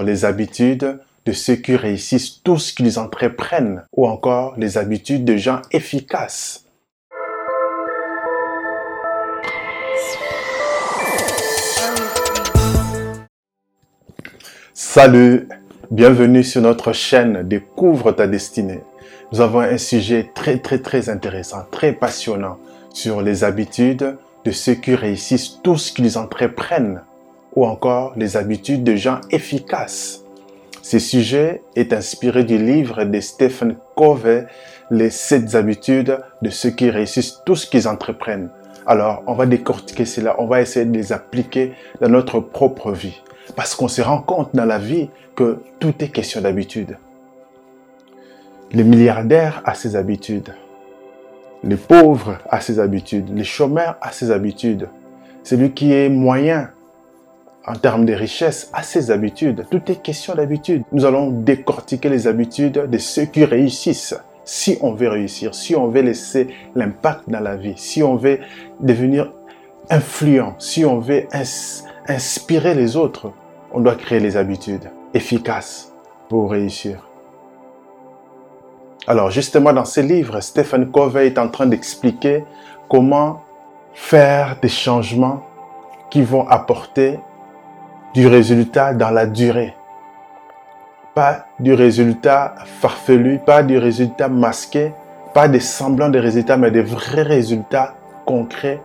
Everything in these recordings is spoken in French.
les habitudes de ceux qui réussissent tout ce qu'ils entreprennent ou encore les habitudes de gens efficaces. Salut, bienvenue sur notre chaîne Découvre ta destinée. Nous avons un sujet très très très intéressant, très passionnant sur les habitudes de ceux qui réussissent tout ce qu'ils entreprennent ou encore les habitudes de gens efficaces. Ce sujet est inspiré du livre de Stephen Covey, Les sept habitudes de ceux qui réussissent tout ce qu'ils entreprennent. Alors, on va décortiquer cela, on va essayer de les appliquer dans notre propre vie. Parce qu'on se rend compte dans la vie que tout est question d'habitude. Les milliardaires a ses habitudes. Les pauvres a ses habitudes. Les chômeurs a ses habitudes. Celui qui est moyen en termes de richesse a ses habitudes. Tout est question d'habitude. Nous allons décortiquer les habitudes de ceux qui réussissent. Si on veut réussir, si on veut laisser l'impact dans la vie, si on veut devenir influent, si on veut inspirer les autres, on doit créer les habitudes efficaces pour réussir. Alors justement dans ce livre, Stephen Covey est en train d'expliquer comment faire des changements qui vont apporter du résultat dans la durée. Pas du résultat farfelu, pas du résultat masqué, pas des semblants de résultats, mais des vrais résultats concrets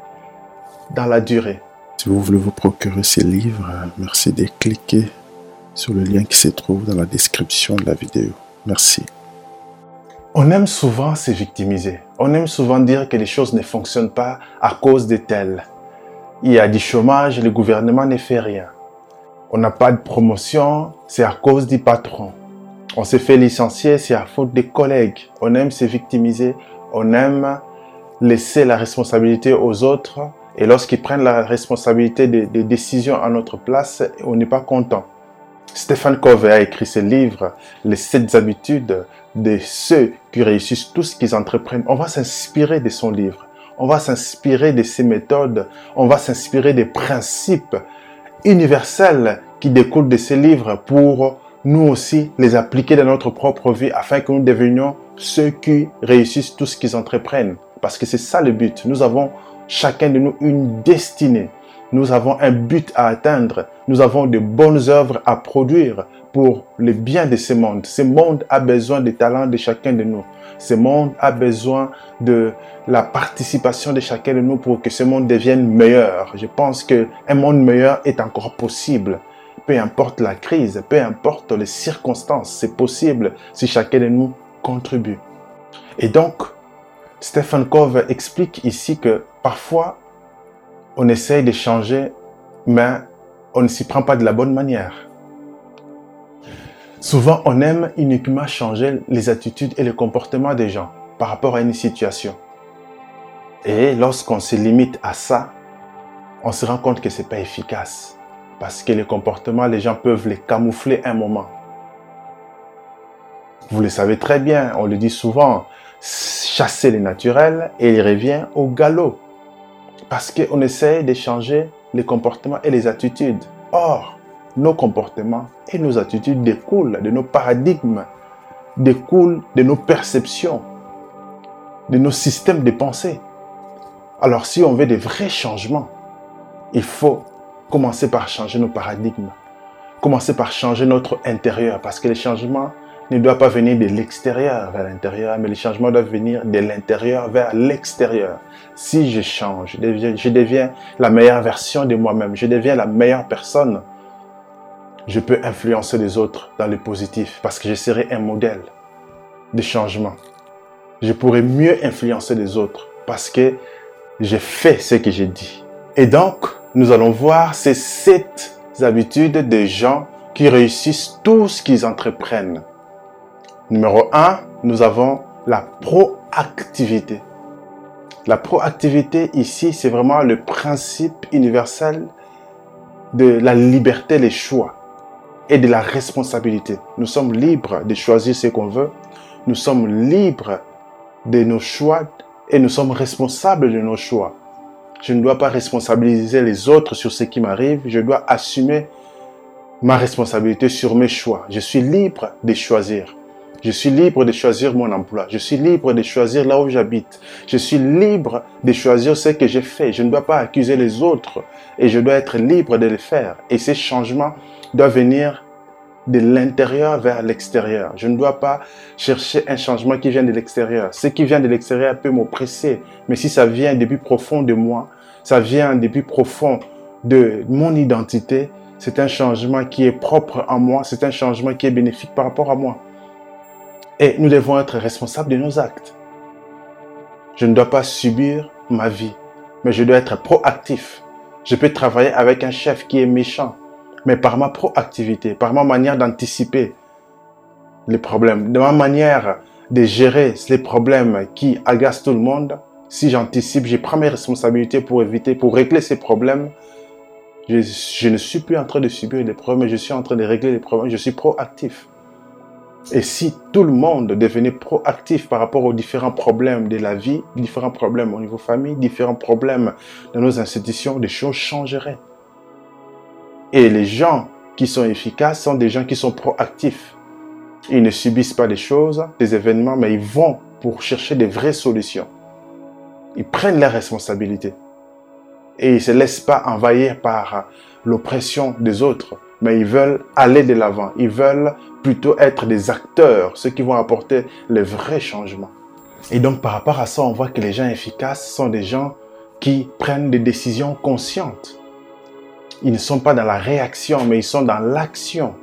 dans la durée. Si vous voulez vous procurer ces livres, merci de cliquer sur le lien qui se trouve dans la description de la vidéo. Merci. On aime souvent se victimiser. On aime souvent dire que les choses ne fonctionnent pas à cause de telles. Il y a du chômage, le gouvernement ne fait rien on n'a pas de promotion, c'est à cause du patron. On s'est fait licencier, c'est à faute des collègues. On aime se victimiser, on aime laisser la responsabilité aux autres. Et lorsqu'ils prennent la responsabilité des, décisions à notre place, on n'est pas content. Stéphane Covey a écrit ce livre, Les sept habitudes de ceux qui réussissent tout ce qu'ils entreprennent. On va s'inspirer de son livre. On va s'inspirer de ses méthodes. On va s'inspirer des principes universels qui découlent de ces livres pour nous aussi les appliquer dans notre propre vie afin que nous devenions ceux qui réussissent tout ce qu'ils entreprennent. Parce que c'est ça le but. Nous avons chacun de nous une destinée. Nous avons un but à atteindre. Nous avons de bonnes œuvres à produire pour le bien de ce monde. Ce monde a besoin des talents de chacun de nous. Ce monde a besoin de la participation de chacun de nous pour que ce monde devienne meilleur. Je pense que un monde meilleur est encore possible. Peu importe la crise, peu importe les circonstances, c'est possible si chacun de nous contribue. Et donc, Stephen Covey explique ici que parfois, on essaye de changer, mais on ne s'y prend pas de la bonne manière. Souvent, on aime uniquement changer les attitudes et les comportements des gens par rapport à une situation. Et lorsqu'on se limite à ça, on se rend compte que ce n'est pas efficace. Parce que les comportements, les gens peuvent les camoufler un moment. Vous le savez très bien, on le dit souvent, chasser les naturels et il revient au galop. Parce qu'on essaie de changer les comportements et les attitudes. Or, nos comportements et nos attitudes découlent de nos paradigmes, découlent de nos perceptions, de nos systèmes de pensée. Alors si on veut des vrais changements, il faut commencer par changer nos paradigmes, commencer par changer notre intérieur, parce que les changements ne doivent pas venir de l'extérieur vers l'intérieur, mais les changements doivent venir de l'intérieur vers l'extérieur. Si je change, je deviens, la meilleure version de moi-même, je deviens la meilleure personne je peux influencer les autres dans le positif parce que je serai un modèle de changement. Je pourrai mieux influencer les autres parce que j'ai fait ce que j'ai dit. Et donc, nous allons voir ces sept habitudes des gens qui réussissent tout ce qu'ils entreprennent. Numéro un, nous avons la proactivité. La proactivité ici, c'est vraiment le principe universel de la liberté des choix et de la responsabilité. Nous sommes libres de choisir ce qu'on veut. Nous sommes libres de nos choix et nous sommes responsables de nos choix. Je ne dois pas responsabiliser les autres sur ce qui m'arrive. Je dois assumer ma responsabilité sur mes choix. Je suis libre de choisir. Je suis libre de choisir mon emploi. Je suis libre de choisir là où j'habite. Je suis libre de choisir ce que j'ai fait. Je ne dois pas accuser les autres et je dois être libre de le faire. Et ces changements doivent venir de l'intérieur vers l'extérieur. Je ne dois pas chercher un changement qui vient de l'extérieur. Ce qui vient de l'extérieur peut m'oppresser, mais si ça vient depuis profond de moi, ça vient depuis profond de mon identité, c'est un changement qui est propre à moi, c'est un changement qui est bénéfique par rapport à moi. Et nous devons être responsables de nos actes. Je ne dois pas subir ma vie, mais je dois être proactif. Je peux travailler avec un chef qui est méchant, mais par ma proactivité, par ma manière d'anticiper les problèmes, de ma manière de gérer les problèmes qui agacent tout le monde, si j'anticipe, je prends mes responsabilités pour éviter, pour régler ces problèmes, je, je, ne suis plus en train de subir les problèmes, je suis en train de régler les problèmes, je suis proactif. Et si tout le monde devenait proactif par rapport aux différents problèmes de la vie, différents problèmes au niveau famille, différents problèmes dans nos institutions, les choses changeraient. Et les gens qui sont efficaces sont des gens qui sont proactifs. Ils ne subissent pas les choses, des événements, mais ils vont pour chercher des vraies solutions. Ils prennent leurs responsabilités. Et ils ne se laissent pas envahir par l'oppression des autres, mais ils veulent aller de l'avant. Ils veulent plutôt être des acteurs, ceux qui vont apporter les vrais changements. Et donc par rapport à ça, on voit que les gens efficaces sont des gens qui prennent des décisions conscientes. Ils ne sont pas dans la réaction, mais ils sont dans l'action.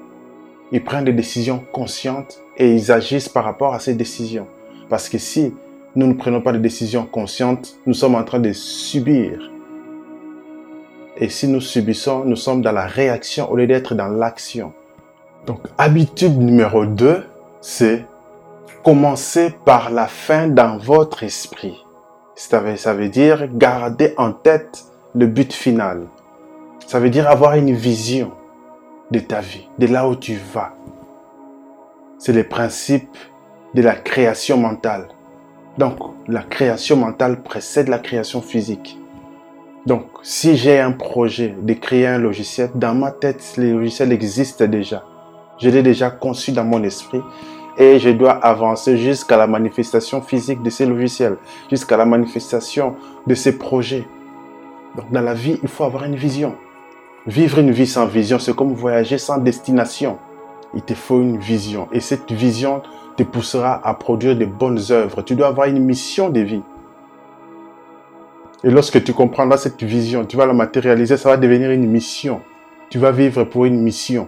Ils prennent des décisions conscientes et ils agissent par rapport à ces décisions. Parce que si nous ne prenons pas de décisions conscientes, nous sommes en train de subir. Et si nous subissons, nous sommes dans la réaction au lieu d'être dans l'action. Donc, habitude numéro 2, c'est commencer par la fin dans votre esprit. Ça veut, ça veut dire garder en tête le but final. Ça veut dire avoir une vision de ta vie, de là où tu vas. C'est le principe de la création mentale. Donc, la création mentale précède la création physique. Donc, si j'ai un projet de créer un logiciel, dans ma tête, le logiciel existe déjà. Je l'ai déjà conçu dans mon esprit et je dois avancer jusqu'à la manifestation physique de ces logiciels, jusqu'à la manifestation de ces projets. Donc, dans la vie, il faut avoir une vision. Vivre une vie sans vision, c'est comme voyager sans destination. Il te faut une vision. Et cette vision te poussera à produire de bonnes œuvres. Tu dois avoir une mission de vie. Et lorsque tu comprendras cette vision, tu vas la matérialiser, ça va devenir une mission. Tu vas vivre pour une mission.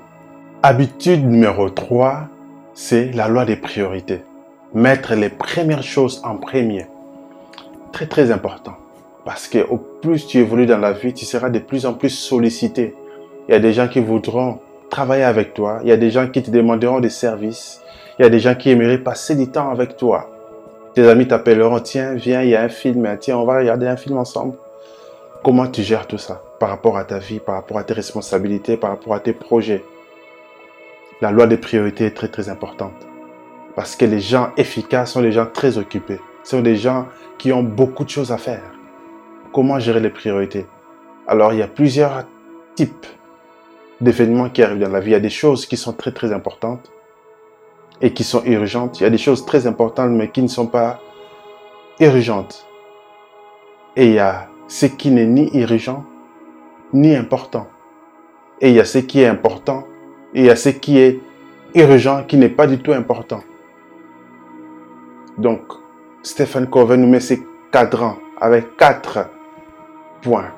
Habitude numéro 3, c'est la loi des priorités. Mettre les premières choses en premier. Très très important. Parce que au plus tu évolues dans la vie, tu seras de plus en plus sollicité. Il y a des gens qui voudront travailler avec toi. Il y a des gens qui te demanderont des services. Il y a des gens qui aimeraient passer du temps avec toi. Tes amis t'appelleront, tiens, viens, il y a un film, tiens, on va regarder un film ensemble. Comment tu gères tout ça par rapport à ta vie, par rapport à tes responsabilités, par rapport à tes projets? La loi des priorités est très très importante. Parce que les gens efficaces sont les gens très occupés. Ce sont des gens qui ont beaucoup de choses à faire. Comment gérer les priorités? Alors, il y a plusieurs types d'événements qui arrivent dans la vie. Il y a des choses qui sont très très importantes et qui sont urgentes. Il y a des choses très importantes mais qui ne sont pas urgentes. Et il y a ce qui n'est ni urgent ni important. Et il y a ce qui est important et il y a ce qui est urgent qui n'est pas du tout important. Donc, Stephen Covey nous met ces cadrans avec quatre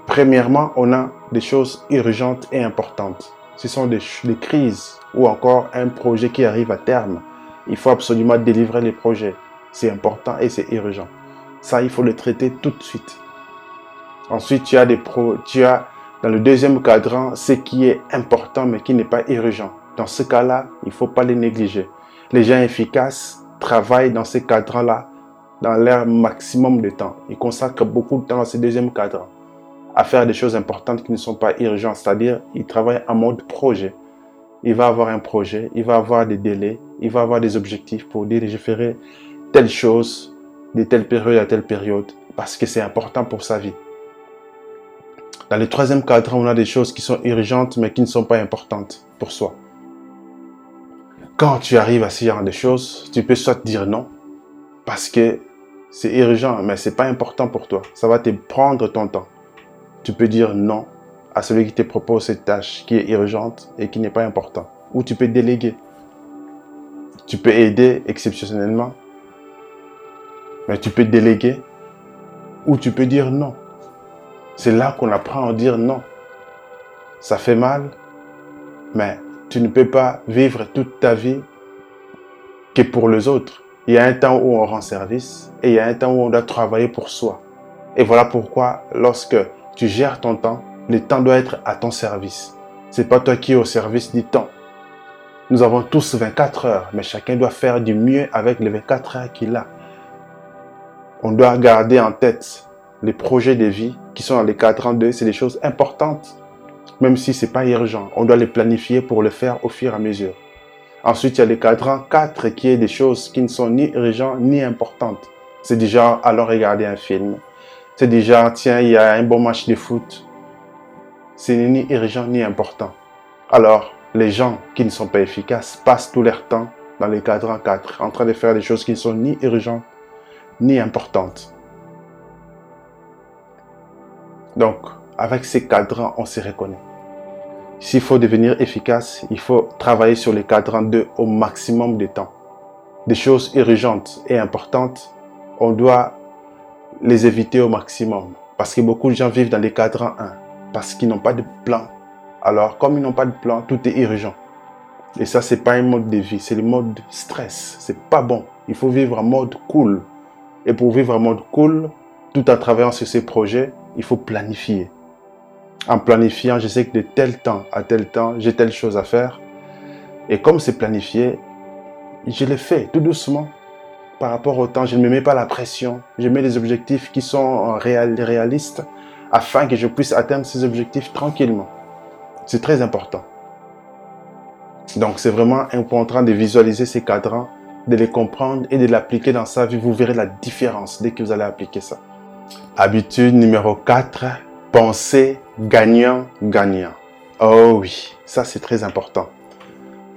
Premièrement, on a des choses urgentes et importantes. Ce sont des, crises ou encore un projet qui arrive à terme. Il faut absolument délivrer les projets. C'est important et c'est urgent. Ça, il faut le traiter tout de suite. Ensuite, tu as des dans le deuxième cadran ce qui est important mais qui n'est pas urgent. Dans ce cas-là, il ne faut pas les négliger. Les gens efficaces travaillent dans ces cadrans-là dans leur maximum de temps. Ils consacrent beaucoup de temps dans ce deuxième cadran à faire des choses importantes qui ne sont pas urgentes, c'est-à-dire il travaille en mode projet. Il va avoir un projet, il va avoir des délais, il va avoir des objectifs pour dire je ferai telle chose de telle période à telle période parce que c'est important pour sa vie. Dans le troisième cadran, on a des choses qui sont urgentes mais qui ne sont pas importantes pour soi. Quand tu arrives à ce genre de choses, tu peux soit dire non parce que c'est urgent mais c'est pas important pour toi. Ça va te prendre ton temps. Tu peux dire non à celui qui te propose cette tâche qui est urgente et qui n'est pas importante. Ou tu peux déléguer. Tu peux aider exceptionnellement, mais tu peux déléguer ou tu peux dire non. C'est là qu'on apprend à dire non. Ça fait mal, mais tu ne peux pas vivre toute ta vie que pour les autres. Il y a un temps où on rend service et il y a un temps où on doit travailler pour soi. Et voilà pourquoi lorsque tu gères ton temps, le temps doit être à ton service. C'est pas toi qui es au service du temps. Nous avons tous 24 heures, mais chacun doit faire du mieux avec les 24 heures qu'il a. On doit garder en tête les projets de vie qui sont dans les cadrans 2, c'est des choses importantes. Même si c'est pas urgent, on doit les planifier pour le faire au fur et à mesure. Ensuite, il y a les cadrans 4 qui est des choses qui ne sont ni urgentes ni importantes. C'est déjà, allons regarder un film. C'est déjà, tiens, il y a un bon match de foot. C'est ni urgent ni important. Alors, les gens qui ne sont pas efficaces passent tout leur temps dans les cadrans 4, en train de faire des choses qui ne sont ni urgentes ni importantes. Donc, avec ces cadrans, on se reconnaît. S'il faut devenir efficace, il faut travailler sur les cadrans 2 au maximum de temps. Des choses urgentes et importantes, on doit les éviter au maximum. Parce que beaucoup de gens vivent dans les cadrans 1, parce qu'ils n'ont pas de plan alors, comme ils n'ont pas de plan, tout est urgent. Et ça, c'est pas un mode de vie, c'est le mode stress. C'est pas bon. Il faut vivre en mode cool. Et pour vivre en mode cool, tout en travaillant sur ces projets, il faut planifier. En planifiant, je sais que de tel temps à tel temps, j'ai telle chose à faire. Et comme c'est planifié, je le fais tout doucement. Par rapport au temps, je ne me mets pas la pression. Je mets des objectifs qui sont réalistes afin que je puisse atteindre ces objectifs tranquillement. C'est très important. Donc, c'est vraiment important de visualiser ces cadrans, de les comprendre et de l'appliquer dans sa vie. Vous verrez la différence dès que vous allez appliquer ça. Habitude numéro 4, penser gagnant-gagnant. Oh oui, ça c'est très important.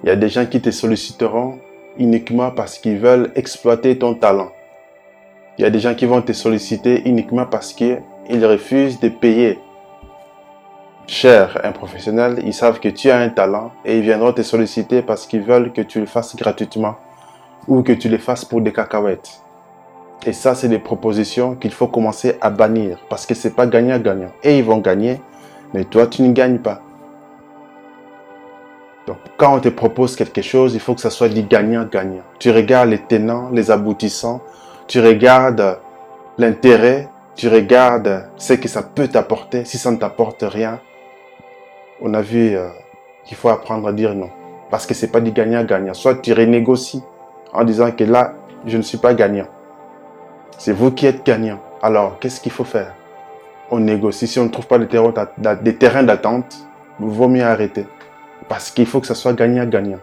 Il y a des gens qui te solliciteront uniquement parce qu'ils veulent exploiter ton talent. Il y a des gens qui vont te solliciter uniquement parce qu'ils refusent de payer cher un professionnel, ils savent que tu as un talent et ils viendront te solliciter parce qu'ils veulent que tu le fasses gratuitement ou que tu le fasses pour des cacahuètes. Et ça, c'est des propositions qu'il faut commencer à bannir parce que c'est pas gagnant-gagnant. Et ils vont gagner, mais toi, tu ne gagnes pas. Donc, quand on te propose quelque chose, il faut que ça soit du gagnant-gagnant. Tu regardes les tenants, les aboutissants, tu regardes l'intérêt, tu regardes ce que ça peut t'apporter. Si ça ne t'apporte rien, on a vu euh, qu'il faut apprendre à dire non. Parce que ce n'est pas du gagnant-gagnant. Soit tu renégocies en disant que là, je ne suis pas gagnant. C'est vous qui êtes gagnant. Alors, qu'est-ce qu'il faut faire? On négocie. Si on ne trouve pas des terrains d'attente, vaut mieux arrêter. Parce qu'il faut que ça soit gagnant-gagnant.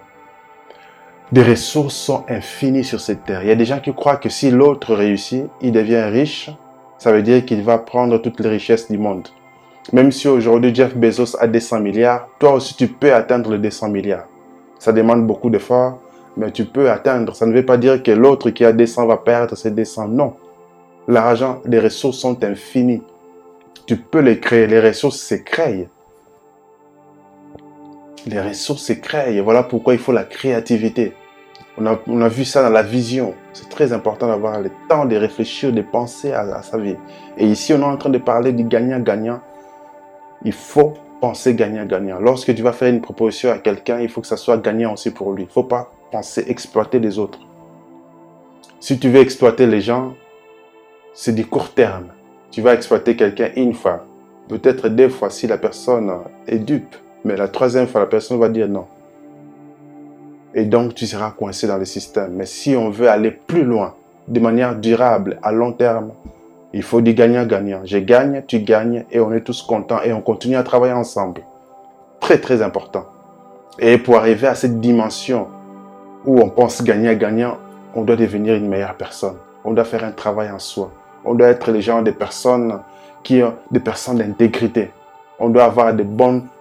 Des ressources sont infinies sur cette terre. Il y a des gens qui croient que si l'autre réussit, il devient riche. Ça veut dire qu'il va prendre toutes les richesses du monde. Même si aujourd'hui Jeff Bezos a 200 milliards, toi aussi tu peux atteindre les 200 milliards. Ça demande beaucoup d'efforts, mais tu peux atteindre. Ça ne veut pas dire que l'autre qui a 200 va perdre ses 200. Non. L'argent, les ressources sont infinies. Tu peux les créer. Les ressources se créent. Les ressources se créent. Et voilà pourquoi il faut la créativité. On a, vu ça dans la vision. C'est très important d'avoir le temps de réfléchir, de penser à, à sa vie. Et ici, on est en train de parler du gagnant-gagnant il faut penser gagnant-gagnant. Lorsque tu vas faire une proposition à quelqu'un, il faut que ça soit gagnant aussi pour lui. Il ne faut pas penser exploiter les autres. Si tu veux exploiter les gens, c'est du court terme. Tu vas exploiter quelqu'un une fois, peut-être deux fois si la personne est dupe, mais la troisième fois, la personne va dire non. Et donc, tu seras coincé dans le système. Mais si on veut aller plus loin, de manière durable, à long terme, il faut du gagnant-gagnant. Je gagne, tu gagnes et on est tous contents et on continue à travailler ensemble. Très très important. Et pour arriver à cette dimension où on pense gagnant-gagnant, on doit devenir une meilleure personne. On doit faire un travail en soi. On doit être les gens des personnes qui ont des personnes d'intégrité. On doit avoir des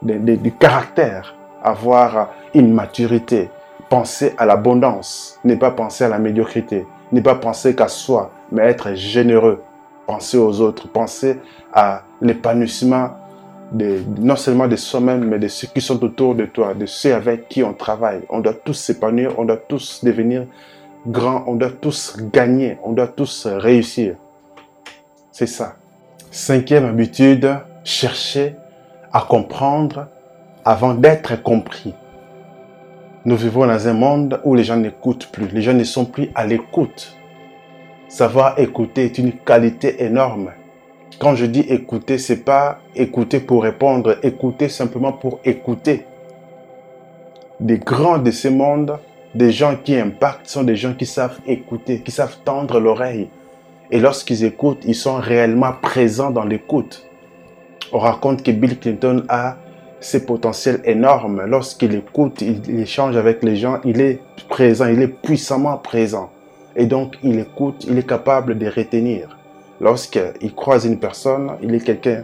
des, du caractère, avoir une maturité, penser à l'abondance, ne pas penser à la médiocrité, ne pas penser qu'à soi, mais être généreux, penser aux autres, penser à l'épanouissement de, non seulement de soi-même, mais de ceux qui sont autour de toi, de ceux avec qui on travaille. On doit tous s'épanouir, on doit tous devenir grands, on doit tous gagner, on doit tous réussir. C'est ça. Cinquième habitude, chercher à comprendre avant d'être compris. Nous vivons dans un monde où les gens n'écoutent plus, les gens ne sont plus à l'écoute. Savoir écouter est une qualité énorme. Quand je dis écouter, c'est pas écouter pour répondre, écouter simplement pour écouter. Des grands de ce monde, des gens qui impactent, sont des gens qui savent écouter, qui savent tendre l'oreille. Et lorsqu'ils écoutent, ils sont réellement présents dans l'écoute. On raconte que Bill Clinton a ses potentiels énormes. Lorsqu'il écoute, il échange avec les gens, il est présent, il est puissamment présent. Et donc, il écoute, il est capable de retenir. Lorsqu'il croise une personne, il est quelqu'un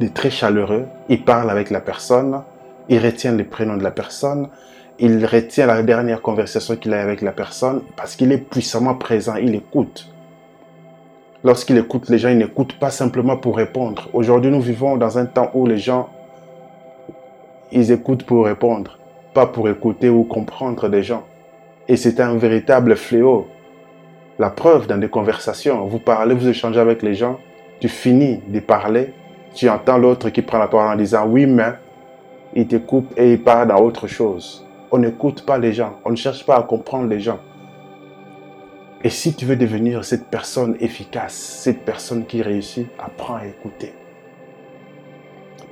de très chaleureux, il parle avec la personne, il retient les prénoms de la personne, il retient la dernière conversation qu'il a avec la personne parce qu'il est puissamment présent, il écoute. Lorsqu'il écoute les gens, il n'écoute pas simplement pour répondre. Aujourd'hui, nous vivons dans un temps où les gens, ils écoutent pour répondre, pas pour écouter ou comprendre des gens. Et c'est un véritable fléau. La preuve dans des conversations, vous parlez, vous échangez avec les gens, tu finis de parler, tu entends l'autre qui prend la parole en disant oui, mais il te coupe et il parle dans autre chose. On n'écoute pas les gens, on ne cherche pas à comprendre les gens. Et si tu veux devenir cette personne efficace, cette personne qui réussit, apprends à écouter.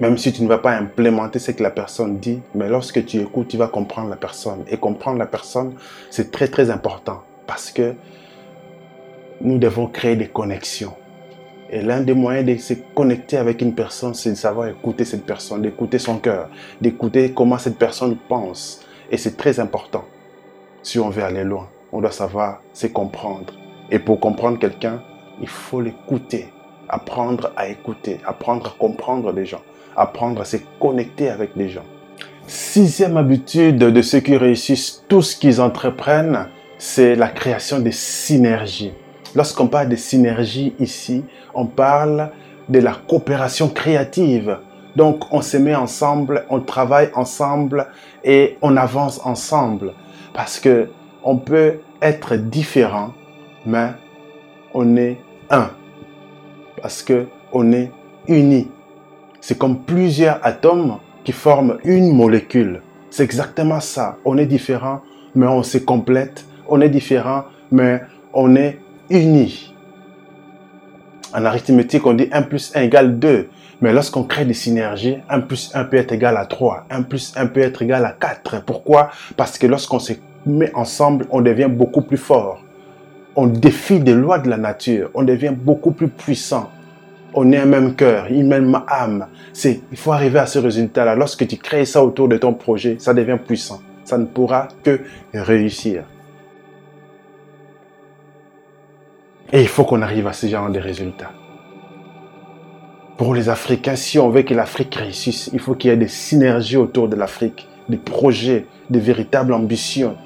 Même si tu ne vas pas implémenter ce que la personne dit, mais lorsque tu écoutes, tu vas comprendre la personne. Et comprendre la personne, c'est très très important parce que nous devons créer des connexions. Et l'un des moyens de se connecter avec une personne, c'est de savoir écouter cette personne, d'écouter son cœur, d'écouter comment cette personne pense. Et c'est très important. Si on veut aller loin, on doit savoir se comprendre. Et pour comprendre quelqu'un, il faut l'écouter, apprendre à écouter, apprendre à comprendre les gens, apprendre à se connecter avec les gens. Sixième habitude de ceux qui réussissent tout ce qu'ils entreprennent, c'est la création des synergies. Lorsqu'on parle de synergie ici, on parle de la coopération créative. Donc on se met ensemble, on travaille ensemble et on avance ensemble. Parce que on peut être différent, mais on est un. Parce que on est unis. C'est comme plusieurs atomes qui forment une molécule. C'est exactement ça. On est différent, mais on se complète. On est différent, mais on est unis. En arithmétique, on dit 1 plus 1 égale 2. Mais lorsqu'on crée des synergies, 1 plus 1 peut être égal à 3. 1 plus 1 peut être égal à 4. Pourquoi? Parce que lorsqu'on se met ensemble, on devient beaucoup plus fort. On défie des lois de la nature. On devient beaucoup plus puissant. On est un même cœur, une même âme. C'est, il faut arriver à ce résultat-là. Lorsque tu crées ça autour de ton projet, ça devient puissant. Ça ne pourra que réussir. Et il faut qu'on arrive à ce genre de résultats. Pour les Africains, si on veut que l'Afrique réussisse, il faut qu'il y ait des synergies autour de l'Afrique, des projets, des véritables ambitions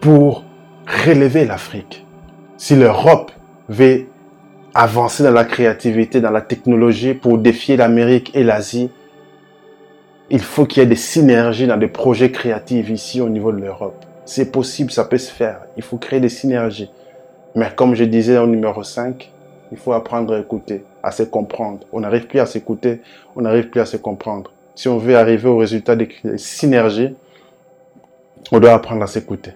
pour relever l'Afrique. Si l'Europe veut avancer dans la créativité, dans la technologie pour défier l'Amérique et l'Asie, il faut qu'il y ait des synergies dans des projets créatifs ici au niveau de l'Europe. C'est possible, ça peut se faire. Il faut créer des synergies. Mais comme je disais au numéro 5, il faut apprendre à écouter, à se comprendre. On n'arrive plus à s'écouter, on n'arrive plus à se comprendre. Si on veut arriver au résultat des synergies, on doit apprendre à s'écouter.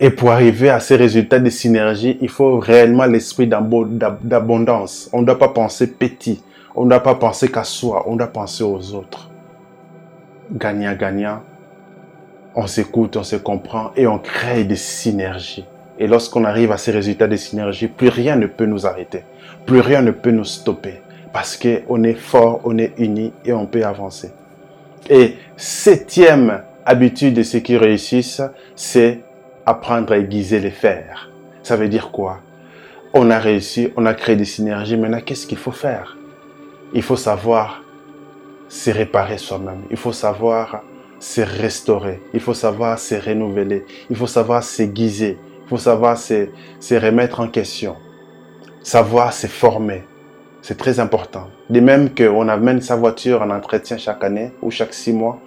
Et pour arriver à ces résultats de synergie, il faut réellement l'esprit d'abondance. On ne doit pas penser petit. On ne doit pas penser qu'à soi. On doit penser aux autres. Gagnant-gagnant. On s'écoute, on se comprend et on crée des synergies. Et lorsqu'on arrive à ces résultats de synergie, plus rien ne peut nous arrêter. Plus rien ne peut nous stopper. Parce qu'on est fort, on est unis et on peut avancer. Et septième habitude de ceux qui réussissent, c'est apprendre à aiguiser les fers. Ça veut dire quoi? On a réussi, on a créé des synergies. Maintenant, qu'est-ce qu'il faut faire? Il faut savoir se réparer soi-même. Il faut savoir se restaurer. Il faut savoir se renouveler. Il faut savoir s'aiguiser. Il faut savoir se, se remettre en question. Savoir se former. C'est très important. De même qu'on amène sa voiture en entretien chaque année ou chaque six mois,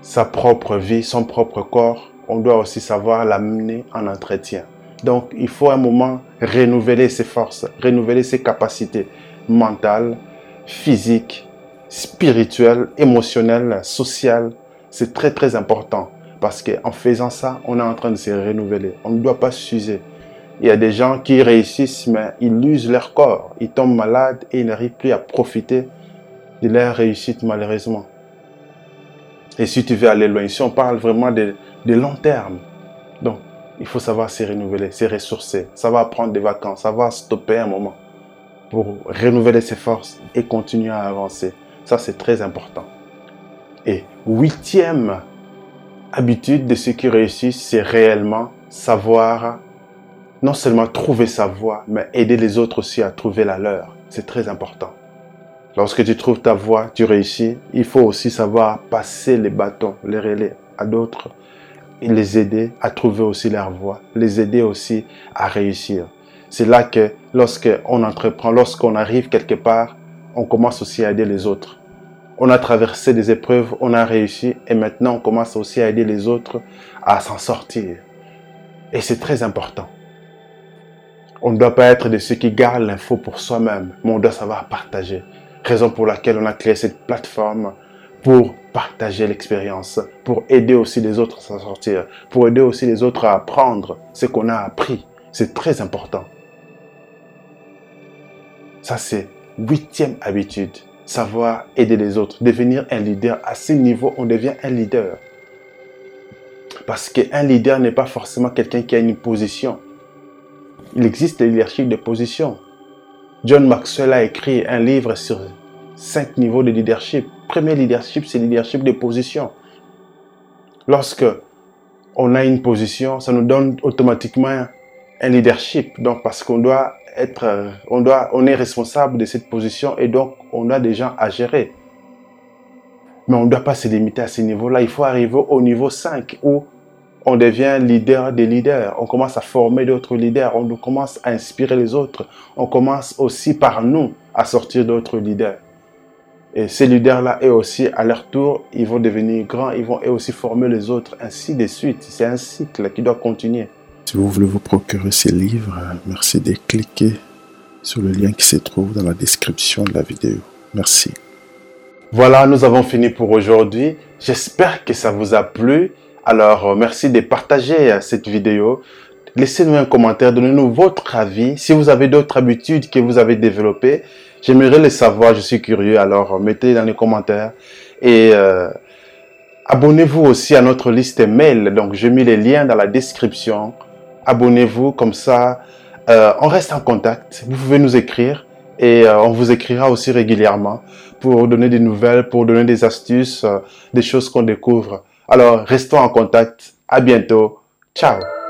sa propre vie, son propre corps, on doit aussi savoir l'amener en entretien. Donc, il faut un moment renouveler ses forces, renouveler ses capacités mentales, physiques, spirituelles, émotionnelles, sociales. C'est très, très important. Parce qu'en faisant ça, on est en train de se renouveler. On ne doit pas s'user. Il y a des gens qui réussissent, mais ils usent leur corps. Ils tombent malades et ils n'arrivent plus à profiter de leur réussite, malheureusement. Et si tu veux aller loin, ici on parle vraiment de, de long terme. Donc, il faut savoir se renouveler, se ressourcer, savoir prendre des vacances, savoir stopper un moment pour renouveler ses forces et continuer à avancer. Ça, c'est très important. Et huitième habitude de ceux qui réussissent, c'est réellement savoir non seulement trouver sa voie, mais aider les autres aussi à trouver la leur. C'est très important. Lorsque tu trouves ta voie, tu réussis. Il faut aussi savoir passer les bâtons, les relais à d'autres et les aider à trouver aussi leur voie, les aider aussi à réussir. C'est là que lorsqu'on entreprend, lorsqu'on arrive quelque part, on commence aussi à aider les autres. On a traversé des épreuves, on a réussi et maintenant on commence aussi à aider les autres à s'en sortir. Et c'est très important. On ne doit pas être de ceux qui gardent l'info pour soi-même, mais on doit savoir partager. Raison pour laquelle on a créé cette plateforme pour partager l'expérience, pour aider aussi les autres à s'en sortir, pour aider aussi les autres à apprendre ce qu'on a appris. C'est très important. Ça, c'est huitième habitude. Savoir aider les autres, devenir un leader. À ce niveau, on devient un leader. Parce qu'un leader n'est pas forcément quelqu'un qui a une position. Il existe le leadership de position. John Maxwell a écrit un livre sur cinq niveaux de leadership. Premier leadership, c'est le leadership de position. Lorsque on a une position, ça nous donne automatiquement un leadership. Donc, parce qu'on doit être, on doit, on est responsable de cette position et donc on a des gens à gérer. Mais on ne doit pas se limiter à ce niveau-là. Il faut arriver au niveau 5 où on devient leader des leaders. On commence à former d'autres leaders. On commence à inspirer les autres. On commence aussi par nous à sortir d'autres leaders. Et ces leaders-là, et aussi, à leur tour, ils vont devenir grands, ils vont aussi former les autres, ainsi de suite. C'est un cycle qui doit continuer. Si vous voulez vous procurer ces livres, merci de cliquer sur le lien qui se trouve dans la description de la vidéo. Merci. Voilà, nous avons fini pour aujourd'hui. J'espère que ça vous a plu. Alors, euh, merci de partager euh, cette vidéo. Laissez-nous un commentaire, donnez-nous votre avis. Si vous avez d'autres habitudes que vous avez développées, j'aimerais les savoir, je suis curieux. Alors, euh, mettez dans les commentaires. Et abonnez-vous aussi à notre liste mail. Donc, je mets les liens dans la description. Abonnez-vous, comme ça, on reste en contact. Vous pouvez nous écrire et on vous écrira aussi régulièrement pour donner des nouvelles, pour donner des astuces, des choses qu'on découvre. Alors, restons en contact. À bientôt. Ciao.